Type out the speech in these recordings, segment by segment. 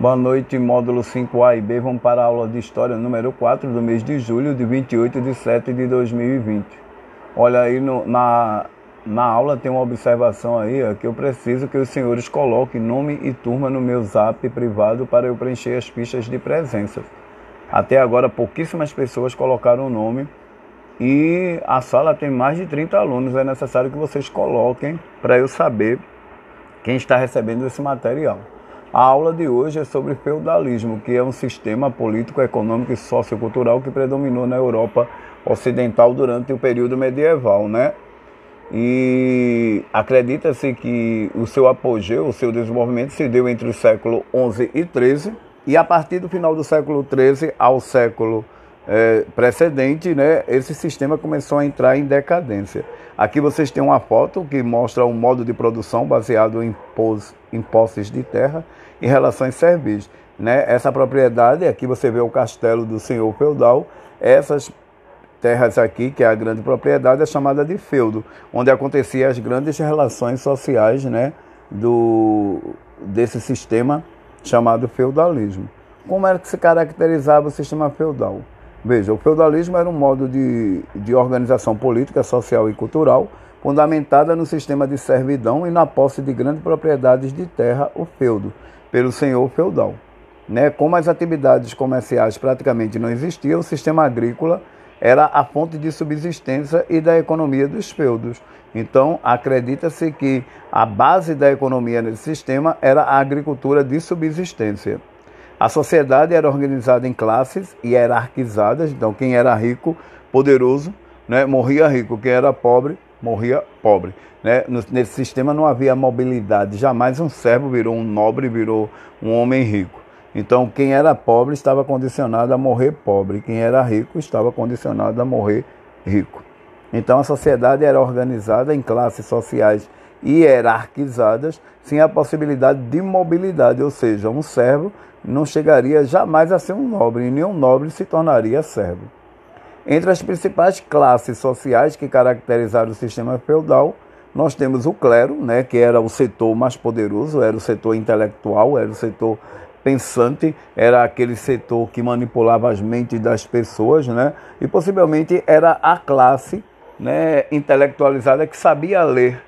Boa noite, módulo 5A e B. Vamos para a aula de História número 4 do mês de julho de 28 de 7 de 2020. Olha aí no, na, na aula tem uma observação aí ó, que eu preciso que os senhores coloquem nome e turma no meu zap privado para eu preencher as fichas de presença. Até agora pouquíssimas pessoas colocaram o nome e a sala tem mais de 30 alunos. É necessário que vocês coloquem para eu saber quem está recebendo esse material. A aula de hoje é sobre feudalismo, que é um sistema político, econômico e sociocultural que predominou na Europa ocidental durante o período medieval, né? E acredita-se que o seu apogeu, o seu desenvolvimento se deu entre o século XI e XIII, e a partir do final do século XIII ao século é, precedente, né, esse sistema começou a entrar em decadência. Aqui vocês têm uma foto que mostra um modo de produção baseado em, pos, em posses de terra e relações servis. Né? Essa propriedade, aqui você vê o castelo do senhor feudal, essas terras aqui, que é a grande propriedade, é chamada de feudo, onde aconteciam as grandes relações sociais né, do, desse sistema chamado feudalismo. Como era que se caracterizava o sistema feudal? Veja, o feudalismo era um modo de, de organização política, social e cultural fundamentada no sistema de servidão e na posse de grandes propriedades de terra, o feudo, pelo senhor feudal. Né? Como as atividades comerciais praticamente não existiam, o sistema agrícola era a fonte de subsistência e da economia dos feudos. Então, acredita-se que a base da economia nesse sistema era a agricultura de subsistência. A sociedade era organizada em classes hierarquizadas, então quem era rico, poderoso, né, morria rico, quem era pobre, morria pobre. Né? Nesse sistema não havia mobilidade, jamais um servo virou um nobre, virou um homem rico. Então quem era pobre estava condicionado a morrer pobre, quem era rico estava condicionado a morrer rico. Então a sociedade era organizada em classes sociais hierarquizadas, sem a possibilidade de mobilidade, ou seja, um servo não chegaria jamais a ser um nobre, e nenhum nobre se tornaria servo. Entre as principais classes sociais que caracterizaram o sistema feudal, nós temos o clero, né, que era o setor mais poderoso, era o setor intelectual, era o setor pensante, era aquele setor que manipulava as mentes das pessoas, né, e possivelmente era a classe né, intelectualizada que sabia ler.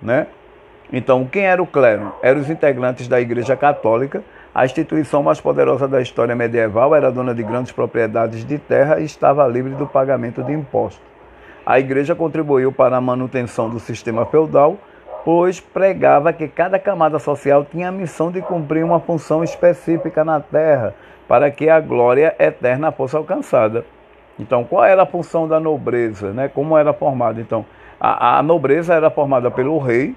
Né? Então, quem era o clero? Eram os integrantes da Igreja Católica, a instituição mais poderosa da história medieval era dona de grandes propriedades de terra e estava livre do pagamento de impostos. A igreja contribuiu para a manutenção do sistema feudal, pois pregava que cada camada social tinha a missão de cumprir uma função específica na terra para que a glória eterna fosse alcançada. Então, qual era a função da nobreza? Né? Como era formada? Então, a, a nobreza era formada pelo rei,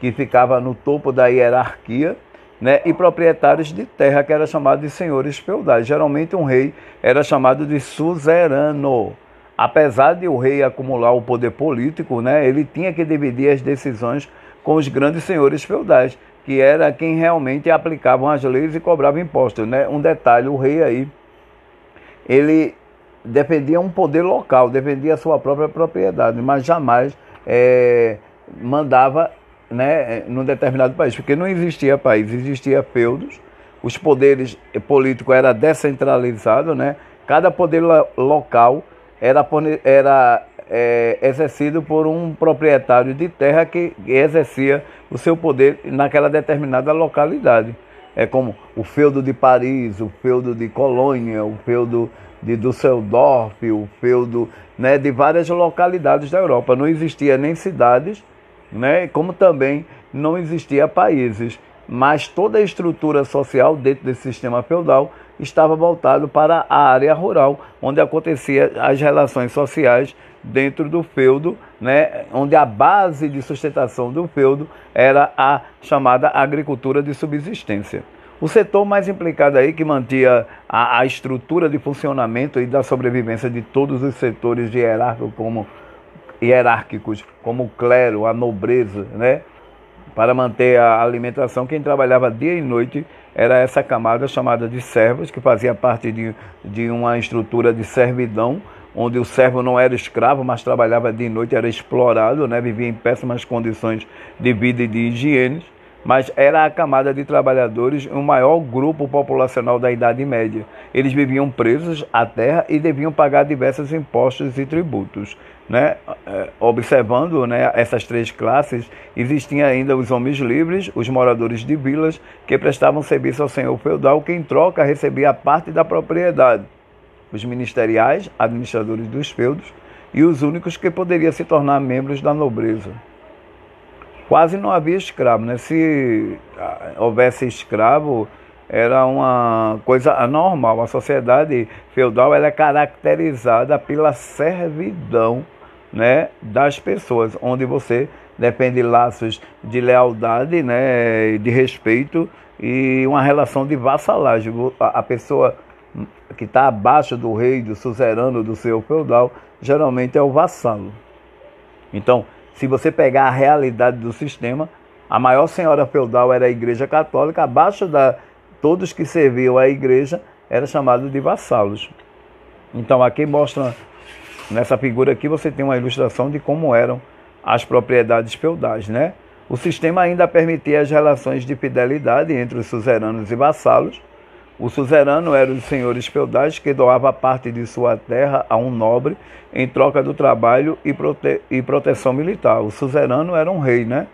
que ficava no topo da hierarquia, né, e proprietários de terra, que era chamado de senhores feudais. Geralmente um rei era chamado de suzerano. Apesar de o rei acumular o poder político, né, ele tinha que dividir as decisões com os grandes senhores feudais, que era quem realmente aplicavam as leis e cobravam impostos. Né? Um detalhe, o rei aí, ele defendia um poder local, defendia a sua própria propriedade, mas jamais é, mandava né, num determinado país, porque não existia país, existia feudos, os poderes políticos era descentralizado, né? Cada poder local era, era é, exercido por um proprietário de terra que exercia o seu poder naquela determinada localidade. É como o feudo de Paris, o feudo de Colônia, o feudo de Düsseldorf, o feudo né, de várias localidades da Europa. Não existia nem cidades né? como também não existia países, mas toda a estrutura social dentro desse sistema feudal estava voltado para a área rural, onde acontecia as relações sociais dentro do feudo, né, onde a base de sustentação do feudo era a chamada agricultura de subsistência. O setor mais implicado aí, que mantinha a, a estrutura de funcionamento e da sobrevivência de todos os setores hierárquicos, como hierárquicos, como o clero, a nobreza, né? Para manter a alimentação, quem trabalhava dia e noite era essa camada chamada de servos, que fazia parte de, de uma estrutura de servidão, onde o servo não era escravo, mas trabalhava dia e noite, era explorado, né? vivia em péssimas condições de vida e de higiene. mas era a camada de trabalhadores o maior grupo populacional da Idade Média. Eles viviam presos à terra e deviam pagar diversos impostos e tributos. Né? É, observando né, essas três classes, existiam ainda os homens livres, os moradores de vilas, que prestavam serviço ao senhor feudal, que em troca recebia parte da propriedade. Os ministeriais, administradores dos feudos, e os únicos que poderiam se tornar membros da nobreza quase não havia escravo. Né? Se ah, houvesse escravo, era uma coisa anormal. A sociedade feudal ela é caracterizada pela servidão né, das pessoas, onde você depende de laços de lealdade, né, de respeito e uma relação de vassalagem. A pessoa que está abaixo do rei, do suzerano, do seu feudal, geralmente é o vassalo. Então, se você pegar a realidade do sistema, a maior senhora feudal era a Igreja Católica, abaixo da todos que serviam à igreja era chamado de vassalos. Então aqui mostra nessa figura aqui você tem uma ilustração de como eram as propriedades feudais, né? O sistema ainda permitia as relações de fidelidade entre os suzeranos e vassalos, o suzerano era os senhores feudais que doava parte de sua terra a um nobre em troca do trabalho e, prote e proteção militar. O suzerano era um rei, né?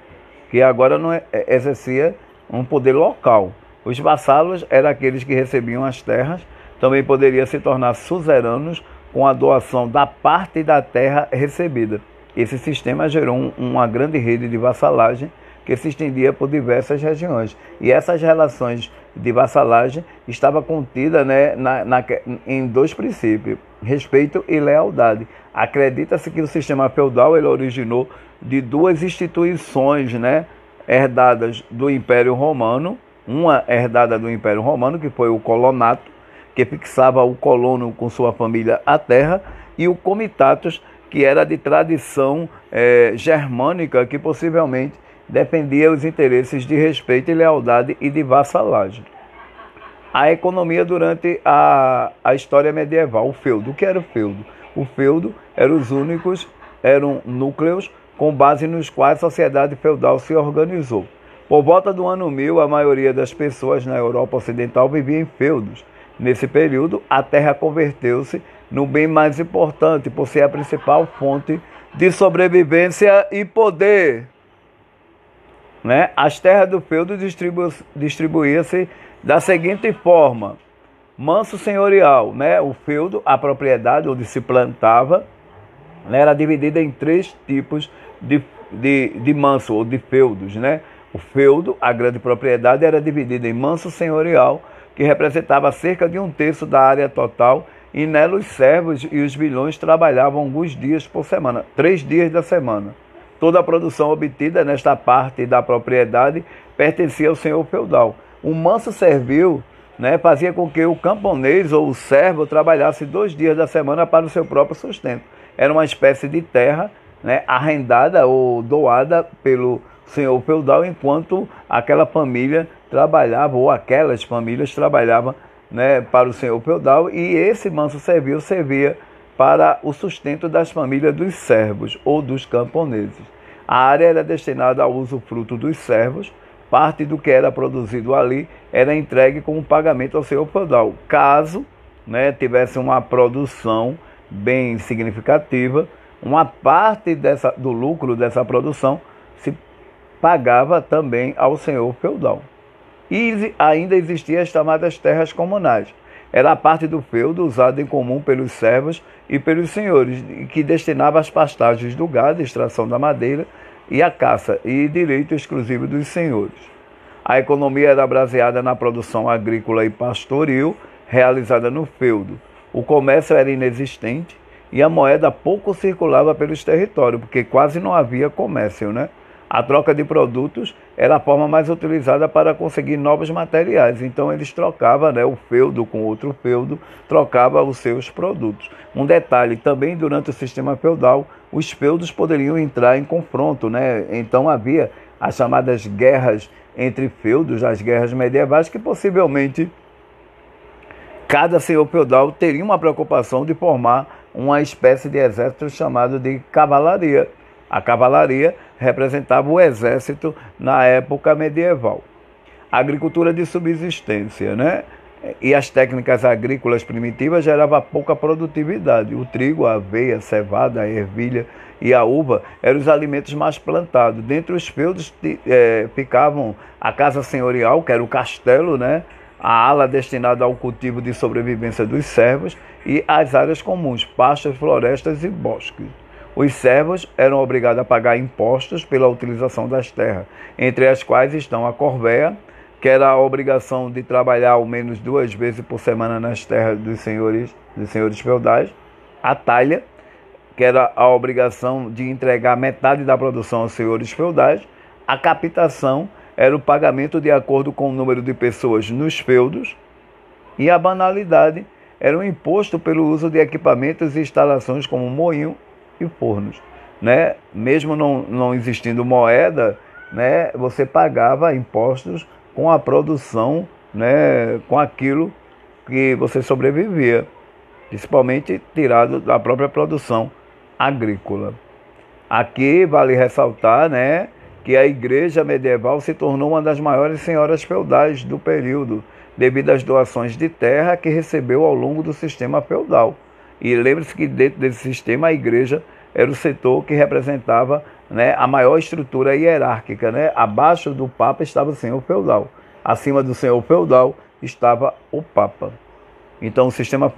Que agora não é, é, exercia um poder local. Os vassalos eram aqueles que recebiam as terras, também poderiam se tornar suzeranos com a doação da parte da terra recebida. Esse sistema gerou um, uma grande rede de vassalagem que se estendia por diversas regiões. E essas relações de vassalagem estava contida né, na, na, em dois princípios, respeito e lealdade. Acredita-se que o sistema feudal ele originou de duas instituições né, herdadas do Império Romano, uma herdada do Império Romano, que foi o colonato, que fixava o colono com sua família à terra, e o comitatus, que era de tradição é, germânica, que possivelmente defendia os interesses de respeito e lealdade e de vassalagem. A economia durante a, a história medieval, o feudo. O que era o feudo? O feudo eram os únicos, eram núcleos com base nos quais a sociedade feudal se organizou. Por volta do ano 1000, a maioria das pessoas na Europa Ocidental vivia em feudos. Nesse período, a terra converteu-se no bem mais importante, por ser a principal fonte de sobrevivência e poder. Né? As terras do feudo distribu distribuíam-se da seguinte forma: manso senhorial, né? o feudo, a propriedade onde se plantava, né? era dividida em três tipos de, de, de manso ou de feudos. Né? O feudo, a grande propriedade, era dividida em manso senhorial, que representava cerca de um terço da área total, e nela os servos e os vilões trabalhavam alguns dias por semana, três dias da semana. Toda a produção obtida nesta parte da propriedade pertencia ao senhor feudal. O manso servil né, fazia com que o camponês ou o servo trabalhasse dois dias da semana para o seu próprio sustento. Era uma espécie de terra né, arrendada ou doada pelo senhor feudal, enquanto aquela família trabalhava, ou aquelas famílias trabalhavam né, para o senhor feudal, e esse manso servil servia para o sustento das famílias dos servos ou dos camponeses. A área era destinada ao uso fruto dos servos, parte do que era produzido ali era entregue como pagamento ao senhor feudal. Caso né, tivesse uma produção bem significativa, uma parte dessa, do lucro dessa produção se pagava também ao senhor feudal. E ainda existiam as chamadas terras comunais, era a parte do feudo usada em comum pelos servos e pelos senhores, que destinava as pastagens do gado, extração da madeira e a caça, e direito exclusivo dos senhores. A economia era baseada na produção agrícola e pastoril realizada no feudo. O comércio era inexistente e a moeda pouco circulava pelos territórios, porque quase não havia comércio, né? A troca de produtos era a forma mais utilizada para conseguir novos materiais. Então eles trocavam né, o feudo com outro feudo, trocava os seus produtos. Um detalhe, também durante o sistema feudal, os feudos poderiam entrar em confronto. Né? Então havia as chamadas guerras entre feudos, as guerras medievais, que possivelmente cada senhor feudal teria uma preocupação de formar uma espécie de exército chamado de cavalaria. A cavalaria representava o exército na época medieval. A agricultura de subsistência, né? E as técnicas agrícolas primitivas geravam pouca produtividade. O trigo, a aveia, a cevada, a ervilha e a uva eram os alimentos mais plantados. Dentre os feudos é, ficavam a casa senhorial, que era o castelo, né? a ala destinada ao cultivo de sobrevivência dos servos e as áreas comuns, pastas, florestas e bosques. Os servos eram obrigados a pagar impostos pela utilização das terras, entre as quais estão a corvéia, que era a obrigação de trabalhar ao menos duas vezes por semana nas terras dos senhores, dos senhores feudais, a talha, que era a obrigação de entregar metade da produção aos senhores feudais, a captação era o pagamento de acordo com o número de pessoas nos feudos, e a banalidade era o imposto pelo uso de equipamentos e instalações como moinho e fornos. Né? Mesmo não, não existindo moeda, né, você pagava impostos com a produção, né, com aquilo que você sobrevivia, principalmente tirado da própria produção agrícola. Aqui vale ressaltar né, que a igreja medieval se tornou uma das maiores senhoras feudais do período, devido às doações de terra que recebeu ao longo do sistema feudal. E lembre-se que dentro desse sistema a igreja era o setor que representava né, a maior estrutura hierárquica. Né? Abaixo do Papa estava o senhor feudal, acima do senhor feudal estava o Papa. Então o sistema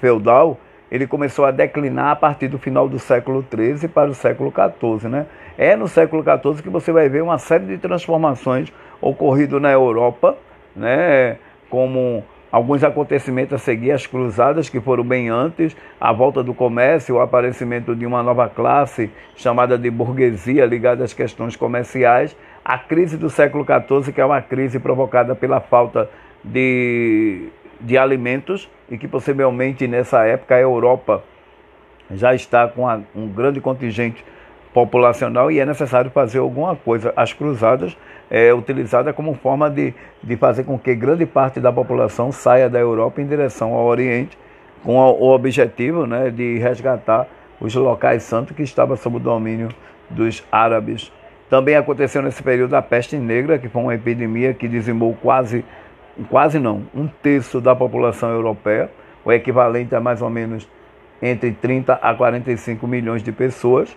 feudal ele começou a declinar a partir do final do século XIII para o século XIV. Né? É no século XIV que você vai ver uma série de transformações ocorridas na Europa, né? como alguns acontecimentos a seguir as cruzadas, que foram bem antes, a volta do comércio, o aparecimento de uma nova classe chamada de burguesia ligada às questões comerciais, a crise do século XIV, que é uma crise provocada pela falta de de alimentos e que possivelmente nessa época a Europa já está com um grande contingente populacional e é necessário fazer alguma coisa. As cruzadas é utilizada como forma de, de fazer com que grande parte da população saia da Europa em direção ao Oriente, com o objetivo né, de resgatar os locais santos que estavam sob o domínio dos árabes. Também aconteceu nesse período a peste negra, que foi uma epidemia que dizimou quase quase não, um terço da população europeia, o equivalente a mais ou menos entre 30 a 45 milhões de pessoas.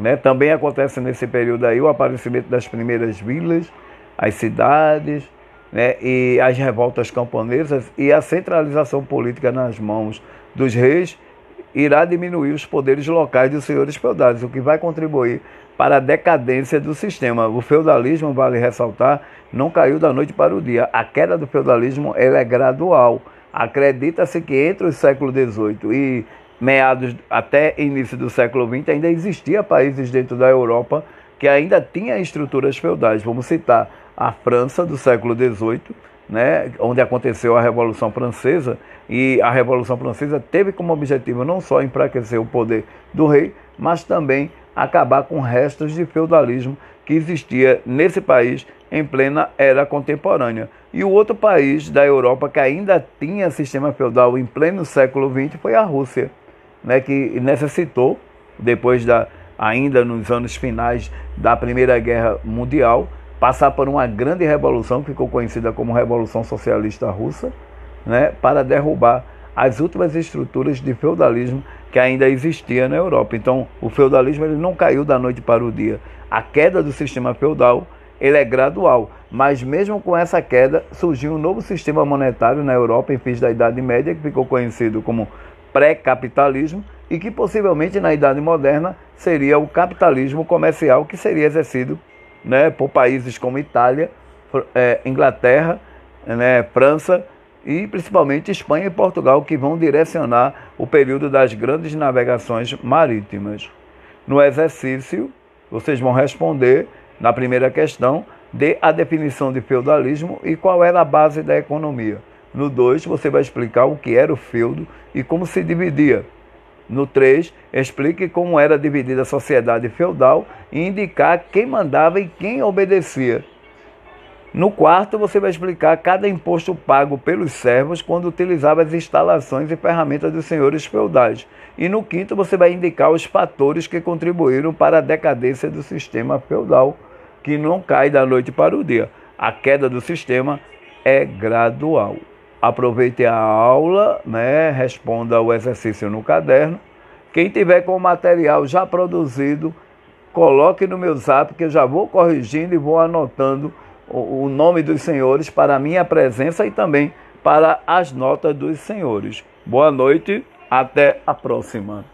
Né? Também acontece nesse período aí o aparecimento das primeiras vilas, as cidades, né? e as revoltas camponesas e a centralização política nas mãos dos reis irá diminuir os poderes locais dos senhores feudais, o que vai contribuir para a decadência do sistema. O feudalismo, vale ressaltar, não caiu da noite para o dia. A queda do feudalismo é gradual. Acredita-se que entre o século XVIII e meados até início do século XX ainda existia países dentro da Europa que ainda tinha estruturas feudais. Vamos citar a França do século XVIII, né, onde aconteceu a Revolução Francesa, e a Revolução Francesa teve como objetivo não só enfraquecer o poder do rei, mas também acabar com restos de feudalismo que existia nesse país em plena era contemporânea. E o outro país da Europa que ainda tinha sistema feudal em pleno século XX foi a Rússia, né, que necessitou, depois da ainda nos anos finais da Primeira Guerra Mundial, passar por uma grande revolução que ficou conhecida como Revolução Socialista Russa, né, para derrubar as últimas estruturas de feudalismo que ainda existia na Europa. Então, o feudalismo ele não caiu da noite para o dia. A queda do sistema feudal ele é gradual, mas mesmo com essa queda, surgiu um novo sistema monetário na Europa em fins da Idade Média, que ficou conhecido como pré-capitalismo, e que possivelmente na Idade Moderna seria o capitalismo comercial, que seria exercido né, por países como Itália, é, Inglaterra, né, França e principalmente Espanha e Portugal, que vão direcionar o período das grandes navegações marítimas. No exercício, vocês vão responder na primeira questão, dê a definição de feudalismo e qual era a base da economia. No 2, você vai explicar o que era o feudo e como se dividia. No 3, explique como era dividida a sociedade feudal e indicar quem mandava e quem obedecia. No quarto, você vai explicar cada imposto pago pelos servos quando utilizava as instalações e ferramentas dos senhores feudais. E no quinto, você vai indicar os fatores que contribuíram para a decadência do sistema feudal, que não cai da noite para o dia. A queda do sistema é gradual. Aproveite a aula, né? responda o exercício no caderno. Quem tiver com o material já produzido, coloque no meu zap que eu já vou corrigindo e vou anotando o nome dos senhores para a minha presença e também para as notas dos senhores. Boa noite, até a próxima.